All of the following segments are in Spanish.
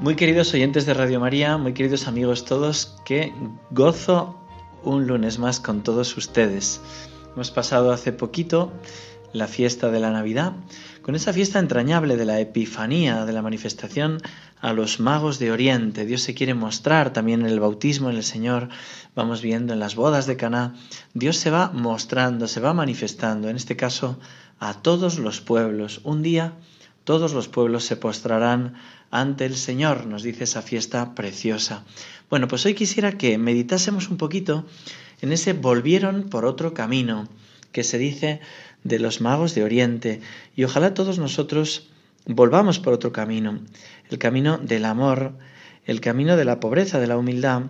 Muy queridos oyentes de Radio María, muy queridos amigos todos, que gozo un lunes más con todos ustedes. Hemos pasado hace poquito la fiesta de la Navidad, con esa fiesta entrañable de la Epifanía, de la manifestación a los magos de Oriente. Dios se quiere mostrar también en el bautismo en el Señor, vamos viendo en las bodas de Caná, Dios se va mostrando, se va manifestando, en este caso a todos los pueblos. Un día todos los pueblos se postrarán ante el Señor, nos dice esa fiesta preciosa. Bueno, pues hoy quisiera que meditásemos un poquito en ese volvieron por otro camino que se dice de los magos de Oriente y ojalá todos nosotros volvamos por otro camino, el camino del amor, el camino de la pobreza, de la humildad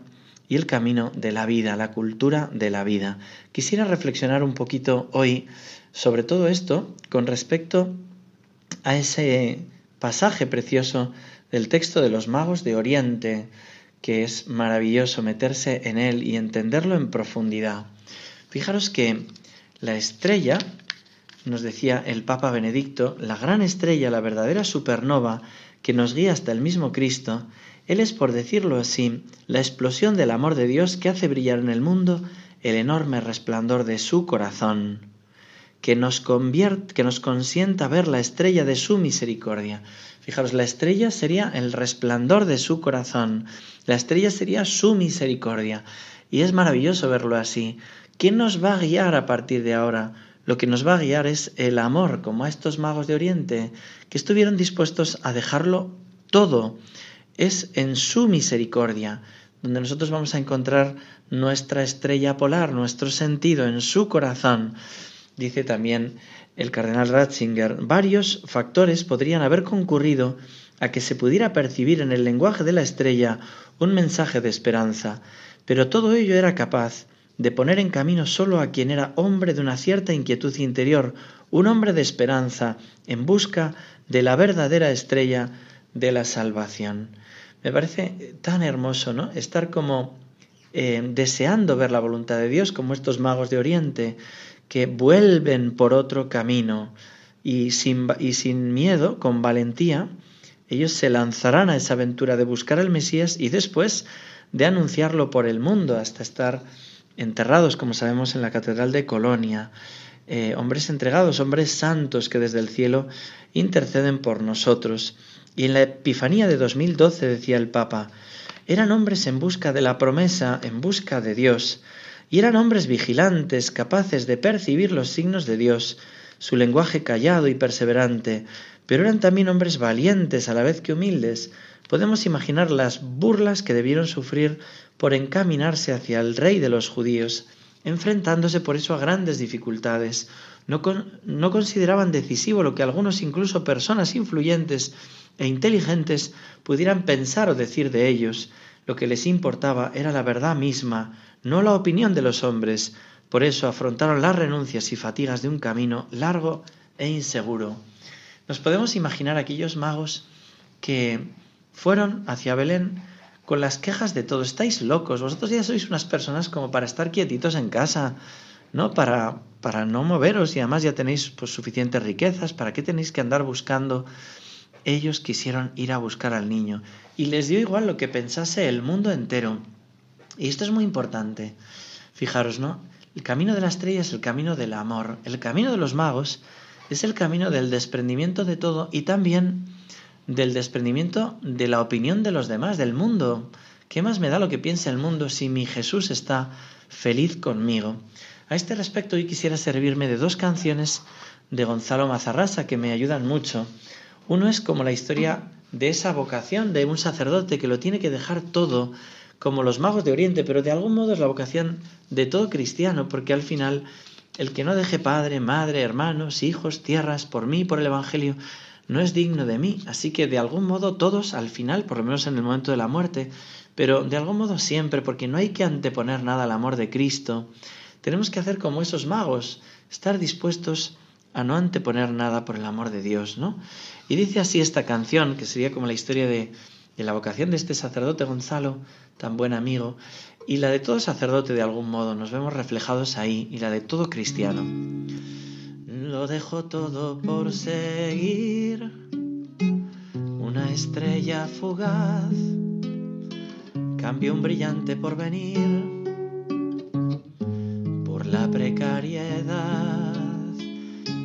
y el camino de la vida, la cultura de la vida. Quisiera reflexionar un poquito hoy sobre todo esto con respecto a ese pasaje precioso del texto de los magos de Oriente, que es maravilloso meterse en él y entenderlo en profundidad. Fijaros que la estrella, nos decía el Papa Benedicto, la gran estrella, la verdadera supernova que nos guía hasta el mismo Cristo, Él es, por decirlo así, la explosión del amor de Dios que hace brillar en el mundo el enorme resplandor de su corazón que nos, convierte, que nos consienta ver la estrella de su misericordia. Fijaros, la estrella sería el resplandor de su corazón, la estrella sería su misericordia. Y es maravilloso verlo así. ¿Quién nos va a guiar a partir de ahora? Lo que nos va a guiar es el amor, como a estos magos de Oriente, que estuvieron dispuestos a dejarlo todo. Es en su misericordia donde nosotros vamos a encontrar nuestra estrella polar, nuestro sentido en su corazón dice también el cardenal Ratzinger, varios factores podrían haber concurrido a que se pudiera percibir en el lenguaje de la estrella un mensaje de esperanza, pero todo ello era capaz de poner en camino solo a quien era hombre de una cierta inquietud interior, un hombre de esperanza en busca de la verdadera estrella de la salvación. Me parece tan hermoso, ¿no? Estar como eh, deseando ver la voluntad de Dios, como estos magos de Oriente, que vuelven por otro camino y sin, y sin miedo, con valentía, ellos se lanzarán a esa aventura de buscar al Mesías y después de anunciarlo por el mundo hasta estar enterrados, como sabemos, en la Catedral de Colonia. Eh, hombres entregados, hombres santos que desde el cielo interceden por nosotros. Y en la Epifanía de 2012 decía el Papa, eran hombres en busca de la promesa, en busca de Dios, y eran hombres vigilantes, capaces de percibir los signos de Dios, su lenguaje callado y perseverante, pero eran también hombres valientes a la vez que humildes. Podemos imaginar las burlas que debieron sufrir por encaminarse hacia el rey de los judíos, enfrentándose por eso a grandes dificultades. No, consideraban decisivo lo que algunos, incluso personas influyentes e inteligentes, pudieran pensar o decir de ellos. Lo que les importaba era la verdad misma, no la opinión de los hombres. Por eso afrontaron las renuncias y fatigas de un camino largo e inseguro. Nos podemos imaginar aquellos magos que fueron hacia Belén con las quejas de todo. Estáis locos, vosotros ya sois unas personas como para estar quietitos en casa, ¿no? Para, para no moveros y además ya tenéis pues, suficientes riquezas, ¿para qué tenéis que andar buscando? Ellos quisieron ir a buscar al niño y les dio igual lo que pensase el mundo entero. Y esto es muy importante. Fijaros, ¿no? El camino de la estrella es el camino del amor. El camino de los magos es el camino del desprendimiento de todo y también del desprendimiento de la opinión de los demás, del mundo. ¿Qué más me da lo que piense el mundo si mi Jesús está feliz conmigo? A este respecto hoy quisiera servirme de dos canciones de Gonzalo Mazarrasa que me ayudan mucho. Uno es como la historia de esa vocación de un sacerdote que lo tiene que dejar todo como los magos de Oriente, pero de algún modo es la vocación de todo cristiano, porque al final el que no deje padre, madre, hermanos, hijos, tierras, por mí, por el Evangelio, no es digno de mí. Así que de algún modo todos al final, por lo menos en el momento de la muerte, pero de algún modo siempre, porque no hay que anteponer nada al amor de Cristo, tenemos que hacer como esos magos, estar dispuestos a no anteponer nada por el amor de Dios, ¿no? Y dice así esta canción, que sería como la historia de, de la vocación de este sacerdote Gonzalo, tan buen amigo, y la de todo sacerdote de algún modo, nos vemos reflejados ahí, y la de todo cristiano. Lo dejo todo por seguir, una estrella fugaz, cambio un brillante porvenir por la precariedad.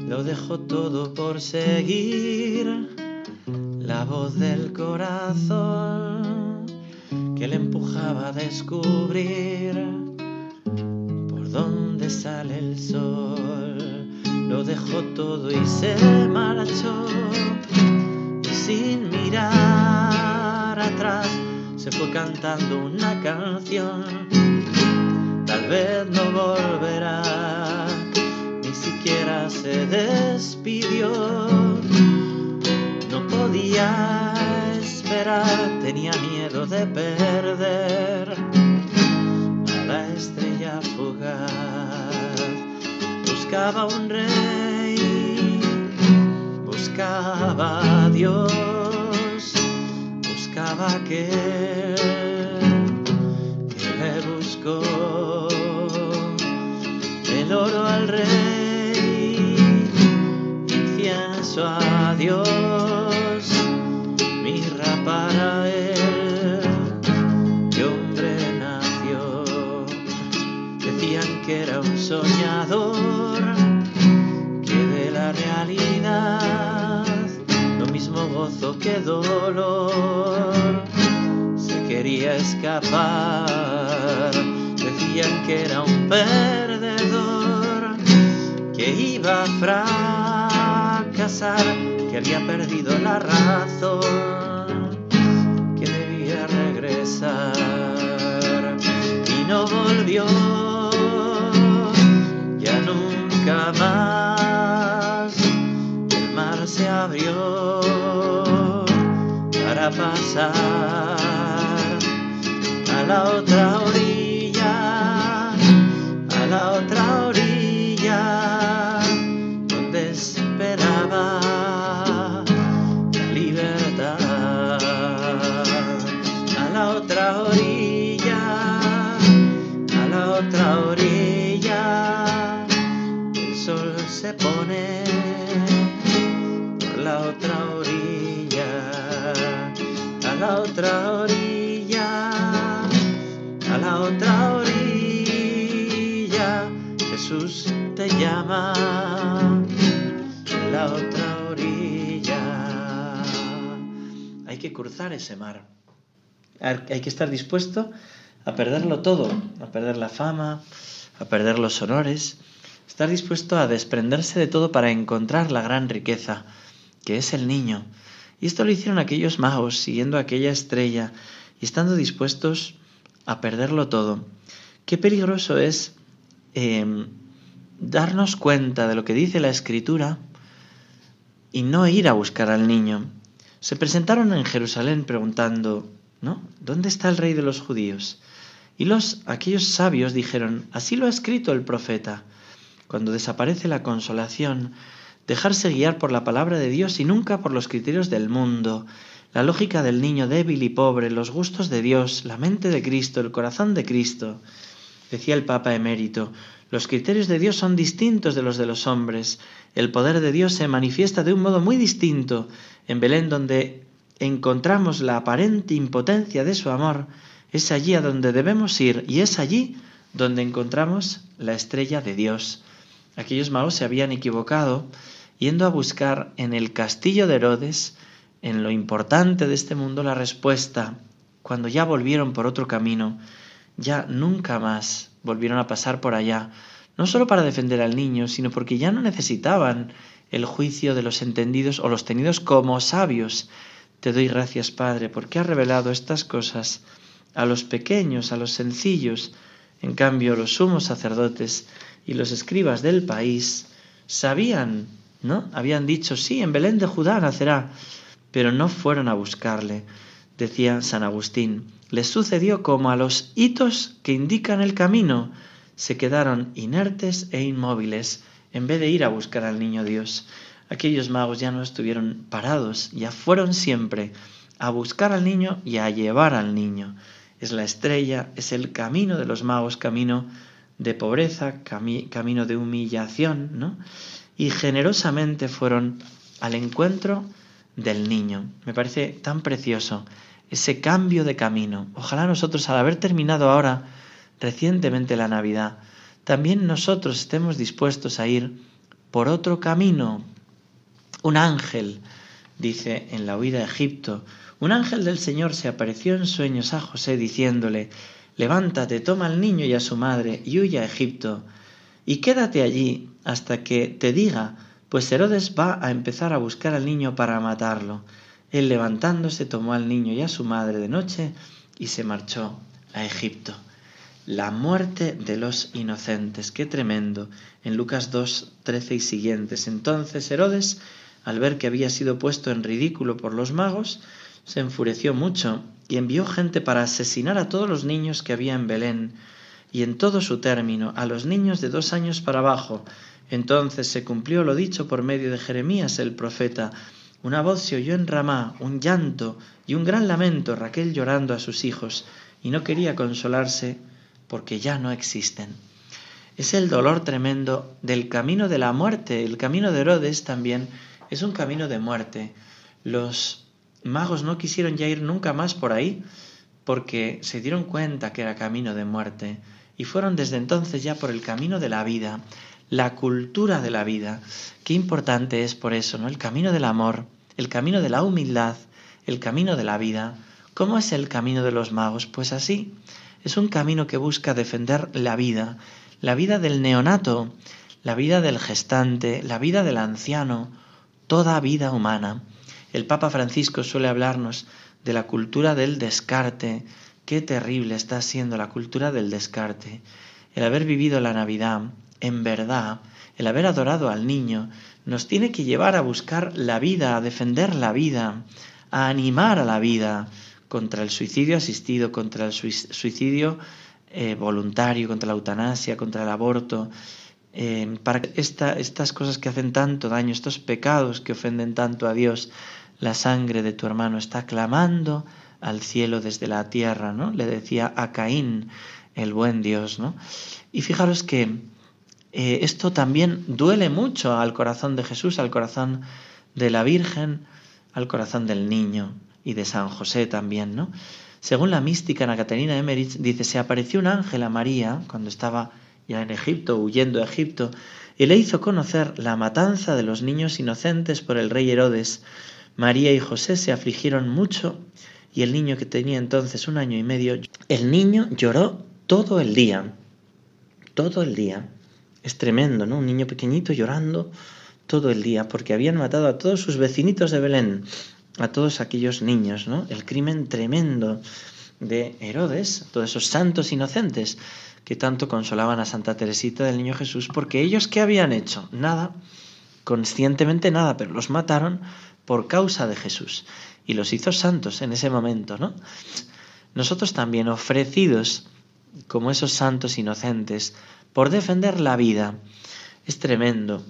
Lo dejo todo por seguir la voz del corazón que le empujaba a descubrir por dónde sale el sol. Lo dejó todo y se marchó y sin mirar atrás se fue cantando una canción. Tal vez no volverá, siquiera se despidió podía esperar, tenía miedo de perder a la estrella fugaz. Buscaba un rey, buscaba a Dios, buscaba aquel que dolor. Se quería escapar. Decían que era un perdedor que iba a fracasar que había perdido la razón que debía regresar. Y no volvió pasar a la otra cruzar ese mar, hay que estar dispuesto a perderlo todo, a perder la fama, a perder los honores, Estar dispuesto a desprenderse de todo para encontrar la gran riqueza, que es el niño. Y esto lo hicieron aquellos magos, siguiendo aquella estrella y estando dispuestos a perderlo todo. Qué peligroso es em, darnos cuenta de lo que dice la escritura y no ir a buscar al niño. Se presentaron en Jerusalén preguntando, ¿no? ¿Dónde está el rey de los judíos? Y los aquellos sabios dijeron, así lo ha escrito el profeta. Cuando desaparece la consolación, dejarse guiar por la palabra de Dios y nunca por los criterios del mundo, la lógica del niño débil y pobre, los gustos de Dios, la mente de Cristo, el corazón de Cristo. Decía el Papa emérito, los criterios de Dios son distintos de los de los hombres. El poder de Dios se manifiesta de un modo muy distinto. En Belén, donde encontramos la aparente impotencia de su amor, es allí a donde debemos ir y es allí donde encontramos la estrella de Dios. Aquellos magos se habían equivocado yendo a buscar en el castillo de Herodes, en lo importante de este mundo, la respuesta. Cuando ya volvieron por otro camino, ya nunca más volvieron a pasar por allá, no solo para defender al niño, sino porque ya no necesitaban el juicio de los entendidos o los tenidos como sabios. Te doy gracias, Padre, porque has revelado estas cosas a los pequeños, a los sencillos. En cambio, los sumos sacerdotes y los escribas del país sabían ¿no? Habían dicho, sí, en Belén de Judá nacerá, pero no fueron a buscarle. Decía San Agustín, les sucedió como a los hitos que indican el camino, se quedaron inertes e inmóviles en vez de ir a buscar al niño Dios. Aquellos magos ya no estuvieron parados, ya fueron siempre a buscar al niño y a llevar al niño. Es la estrella, es el camino de los magos, camino de pobreza, camino de humillación, ¿no? Y generosamente fueron al encuentro del niño. Me parece tan precioso ese cambio de camino. Ojalá nosotros, al haber terminado ahora recientemente la Navidad, también nosotros estemos dispuestos a ir por otro camino. Un ángel, dice en la huida a Egipto, un ángel del Señor se apareció en sueños a José diciéndole, levántate, toma al niño y a su madre y huye a Egipto, y quédate allí hasta que te diga, pues Herodes va a empezar a buscar al niño para matarlo. Él levantándose tomó al niño y a su madre de noche y se marchó a Egipto. La muerte de los inocentes, qué tremendo. En Lucas 2, 13 y siguientes. Entonces Herodes, al ver que había sido puesto en ridículo por los magos, se enfureció mucho y envió gente para asesinar a todos los niños que había en Belén y en todo su término, a los niños de dos años para abajo. Entonces se cumplió lo dicho por medio de Jeremías el profeta. Una voz se oyó en Ramá, un llanto y un gran lamento, Raquel llorando a sus hijos, y no quería consolarse porque ya no existen. Es el dolor tremendo del camino de la muerte. El camino de Herodes también es un camino de muerte. Los magos no quisieron ya ir nunca más por ahí porque se dieron cuenta que era camino de muerte y fueron desde entonces ya por el camino de la vida, la cultura de la vida. Qué importante es por eso, ¿no? El camino del amor, el camino de la humildad, el camino de la vida. ¿Cómo es el camino de los magos? Pues así, es un camino que busca defender la vida, la vida del neonato, la vida del gestante, la vida del anciano, toda vida humana. El Papa Francisco suele hablarnos de la cultura del descarte. Qué terrible está siendo la cultura del descarte. El haber vivido la Navidad, en verdad, el haber adorado al niño, nos tiene que llevar a buscar la vida, a defender la vida, a animar a la vida contra el suicidio asistido, contra el suicidio eh, voluntario, contra la eutanasia, contra el aborto, eh, para estas cosas que hacen tanto daño, estos pecados que ofenden tanto a Dios, la sangre de tu hermano está clamando al cielo desde la tierra, ¿no? Le decía a Caín, el buen Dios, ¿no? Y fijaros que eh, esto también duele mucho al corazón de Jesús, al corazón de la Virgen, al corazón del niño y de San José también, ¿no? Según la mística Ana Caterina Emmerich, dice, se apareció un ángel a María cuando estaba ya en Egipto, huyendo a Egipto, y le hizo conocer la matanza de los niños inocentes por el rey Herodes, María y José se afligieron mucho y el niño que tenía entonces un año y medio, el niño lloró todo el día, todo el día. Es tremendo, ¿no? Un niño pequeñito llorando todo el día porque habían matado a todos sus vecinitos de Belén, a todos aquellos niños, ¿no? El crimen tremendo de Herodes, todos esos santos inocentes que tanto consolaban a Santa Teresita del Niño Jesús, porque ellos qué habían hecho? Nada, conscientemente nada, pero los mataron por causa de Jesús y los hizo santos en ese momento, ¿no? Nosotros también ofrecidos como esos santos inocentes por defender la vida. Es tremendo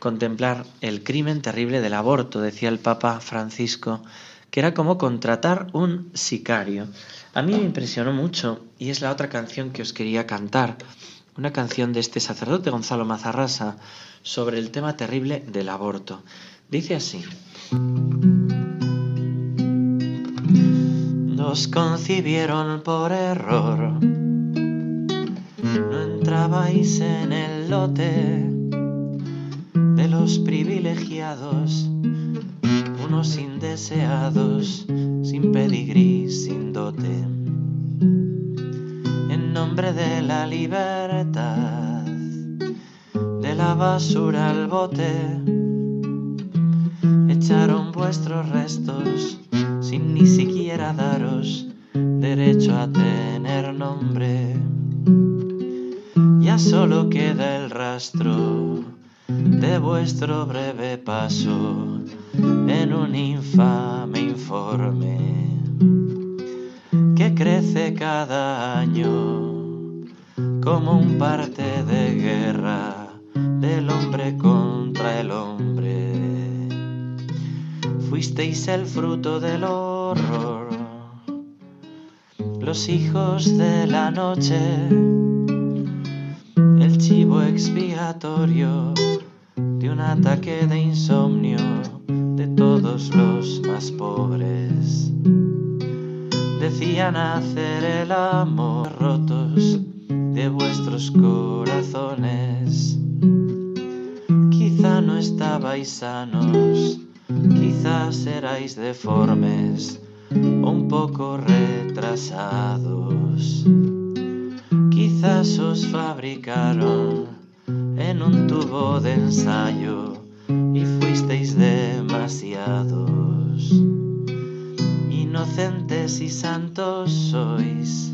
contemplar el crimen terrible del aborto, decía el Papa Francisco, que era como contratar un sicario. A mí me impresionó mucho y es la otra canción que os quería cantar, una canción de este sacerdote Gonzalo Mazarrasa sobre el tema terrible del aborto. Dice así. Nos concibieron por error. No entrabais en el lote de los privilegiados, unos indeseados, sin pedigrí, sin dote. En nombre de la libertad, de la basura al bote echaron vuestros restos sin ni siquiera daros derecho a tener nombre. Ya solo queda el rastro de vuestro breve paso en un infame informe que crece cada año como un parte de guerra del hombre contra el hombre. Fuisteis el fruto del horror, los hijos de la noche, expiatorio de un ataque de insomnio de todos los más pobres. Decían hacer el amor rotos de vuestros corazones. Quizá no estabais sanos, quizás erais deformes un poco retrasados. Quizás os fabricaron en un tubo de ensayo y fuisteis demasiados. Inocentes y santos sois,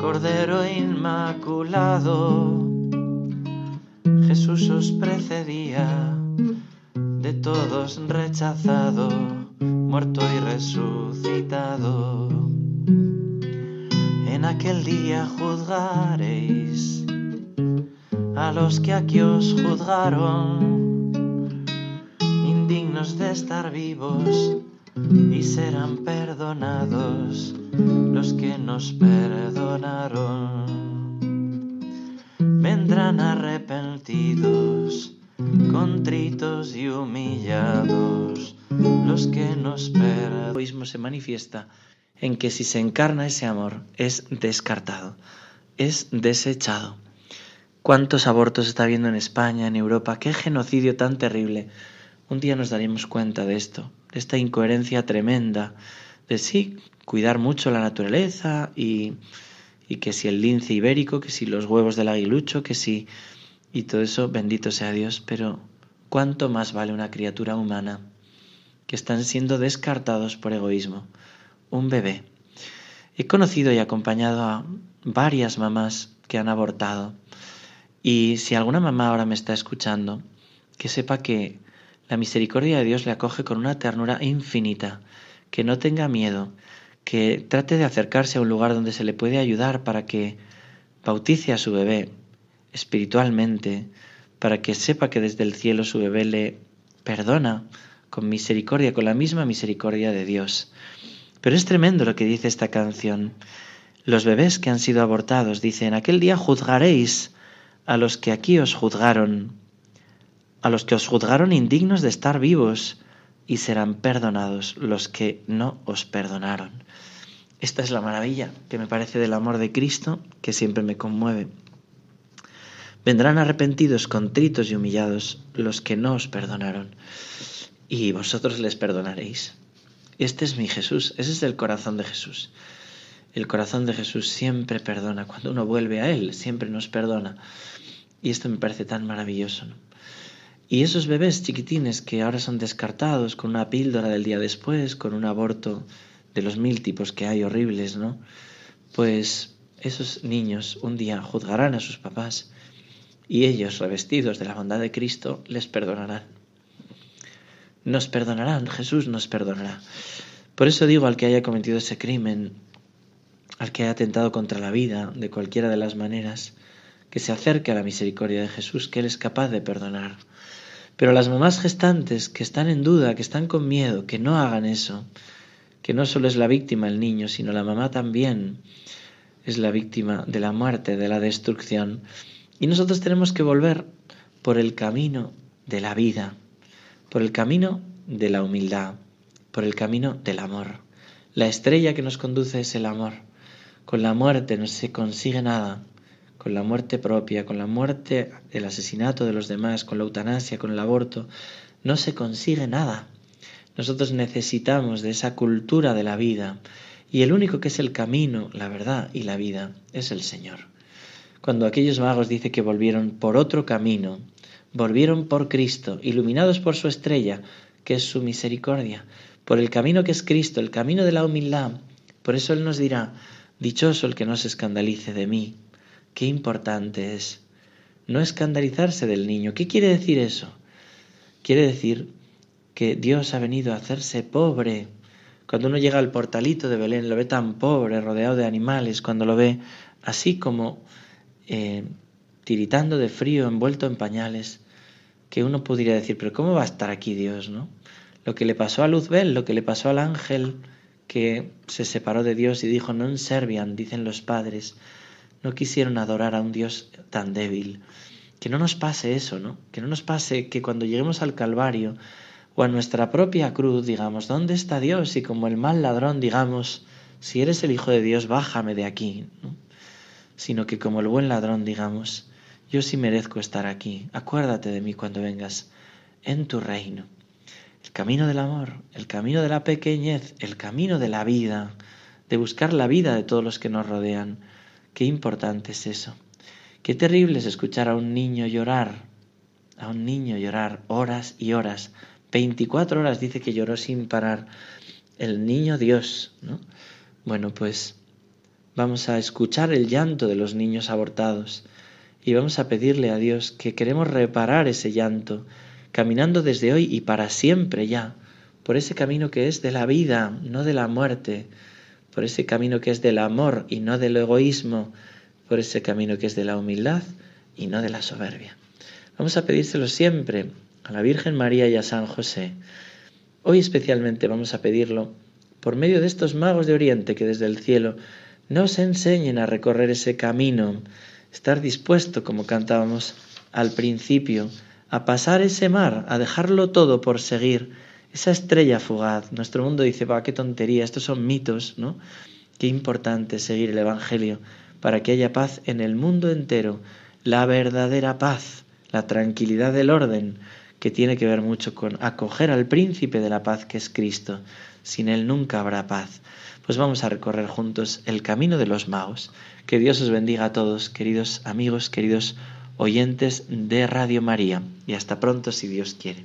Cordero Inmaculado, Jesús os precedía, de todos rechazado, muerto y resucitado. En aquel día juzgaréis a los que aquí os juzgaron, indignos de estar vivos, y serán perdonados los que nos perdonaron. Vendrán arrepentidos, contritos y humillados los que nos perdonan. El se manifiesta en que si se encarna ese amor es descartado, es desechado cuántos abortos está habiendo en España, en Europa, qué genocidio tan terrible. Un día nos daremos cuenta de esto, de esta incoherencia tremenda, de sí, cuidar mucho la naturaleza y, y que si el lince ibérico, que si los huevos del aguilucho, que si... Y todo eso, bendito sea Dios, pero ¿cuánto más vale una criatura humana que están siendo descartados por egoísmo? Un bebé. He conocido y acompañado a varias mamás que han abortado y si alguna mamá ahora me está escuchando, que sepa que la misericordia de Dios le acoge con una ternura infinita, que no tenga miedo, que trate de acercarse a un lugar donde se le puede ayudar para que bautice a su bebé espiritualmente, para que sepa que desde el cielo su bebé le perdona con misericordia, con la misma misericordia de Dios. Pero es tremendo lo que dice esta canción. Los bebés que han sido abortados dicen, aquel día juzgaréis a los que aquí os juzgaron, a los que os juzgaron indignos de estar vivos, y serán perdonados los que no os perdonaron. Esta es la maravilla que me parece del amor de Cristo, que siempre me conmueve. Vendrán arrepentidos, contritos y humillados los que no os perdonaron, y vosotros les perdonaréis. Este es mi Jesús, ese es el corazón de Jesús. El corazón de Jesús siempre perdona. Cuando uno vuelve a Él, siempre nos perdona. Y esto me parece tan maravilloso. Y esos bebés chiquitines que ahora son descartados con una píldora del día después, con un aborto de los mil tipos que hay horribles, ¿no? Pues esos niños un día juzgarán a sus papás y ellos, revestidos de la bondad de Cristo, les perdonarán. Nos perdonarán, Jesús nos perdonará. Por eso digo al que haya cometido ese crimen, al que haya atentado contra la vida de cualquiera de las maneras, que se acerque a la misericordia de Jesús, que Él es capaz de perdonar. Pero las mamás gestantes que están en duda, que están con miedo, que no hagan eso, que no solo es la víctima el niño, sino la mamá también es la víctima de la muerte, de la destrucción. Y nosotros tenemos que volver por el camino de la vida, por el camino de la humildad, por el camino del amor. La estrella que nos conduce es el amor. Con la muerte no se consigue nada, con la muerte propia, con la muerte, el asesinato de los demás, con la eutanasia, con el aborto, no se consigue nada. Nosotros necesitamos de esa cultura de la vida y el único que es el camino, la verdad y la vida es el Señor. Cuando aquellos magos dice que volvieron por otro camino, volvieron por Cristo, iluminados por su estrella, que es su misericordia, por el camino que es Cristo, el camino de la humildad. Por eso Él nos dirá, dichoso el que no se escandalice de mí, Qué importante es no escandalizarse del niño. ¿Qué quiere decir eso? quiere decir que Dios ha venido a hacerse pobre. Cuando uno llega al portalito de Belén, lo ve tan pobre, rodeado de animales, cuando lo ve así como eh, tiritando de frío, envuelto en pañales, que uno podría decir, pero ¿cómo va a estar aquí Dios, no? Lo que le pasó a Luzbel, lo que le pasó al ángel que se separó de Dios y dijo, no servian, dicen los padres, no quisieron adorar a un Dios tan débil. Que no nos pase eso, ¿no? Que no nos pase que cuando lleguemos al Calvario o a nuestra propia cruz digamos, ¿dónde está Dios? Y como el mal ladrón digamos, si eres el Hijo de Dios, bájame de aquí. ¿no? Sino que como el buen ladrón digamos, yo sí merezco estar aquí, acuérdate de mí cuando vengas en tu reino. El camino del amor, el camino de la pequeñez, el camino de la vida, de buscar la vida de todos los que nos rodean. Qué importante es eso. Qué terrible es escuchar a un niño llorar, a un niño llorar horas y horas. 24 horas dice que lloró sin parar. El niño Dios, ¿no? Bueno, pues vamos a escuchar el llanto de los niños abortados y vamos a pedirle a Dios que queremos reparar ese llanto, caminando desde hoy y para siempre ya, por ese camino que es de la vida, no de la muerte, por ese camino que es del amor y no del egoísmo, por ese camino que es de la humildad y no de la soberbia. Vamos a pedírselo siempre a la Virgen María y a San José. Hoy especialmente vamos a pedirlo por medio de estos magos de Oriente que desde el cielo nos enseñen a recorrer ese camino, estar dispuesto, como cantábamos al principio, a pasar ese mar, a dejarlo todo por seguir esa estrella fugaz. Nuestro mundo dice, va, qué tontería, estos son mitos, ¿no? Qué importante seguir el Evangelio para que haya paz en el mundo entero, la verdadera paz, la tranquilidad del orden, que tiene que ver mucho con acoger al príncipe de la paz que es Cristo. Sin él nunca habrá paz. Pues vamos a recorrer juntos el camino de los magos. Que Dios os bendiga a todos, queridos amigos, queridos oyentes de Radio María. Y hasta pronto si Dios quiere.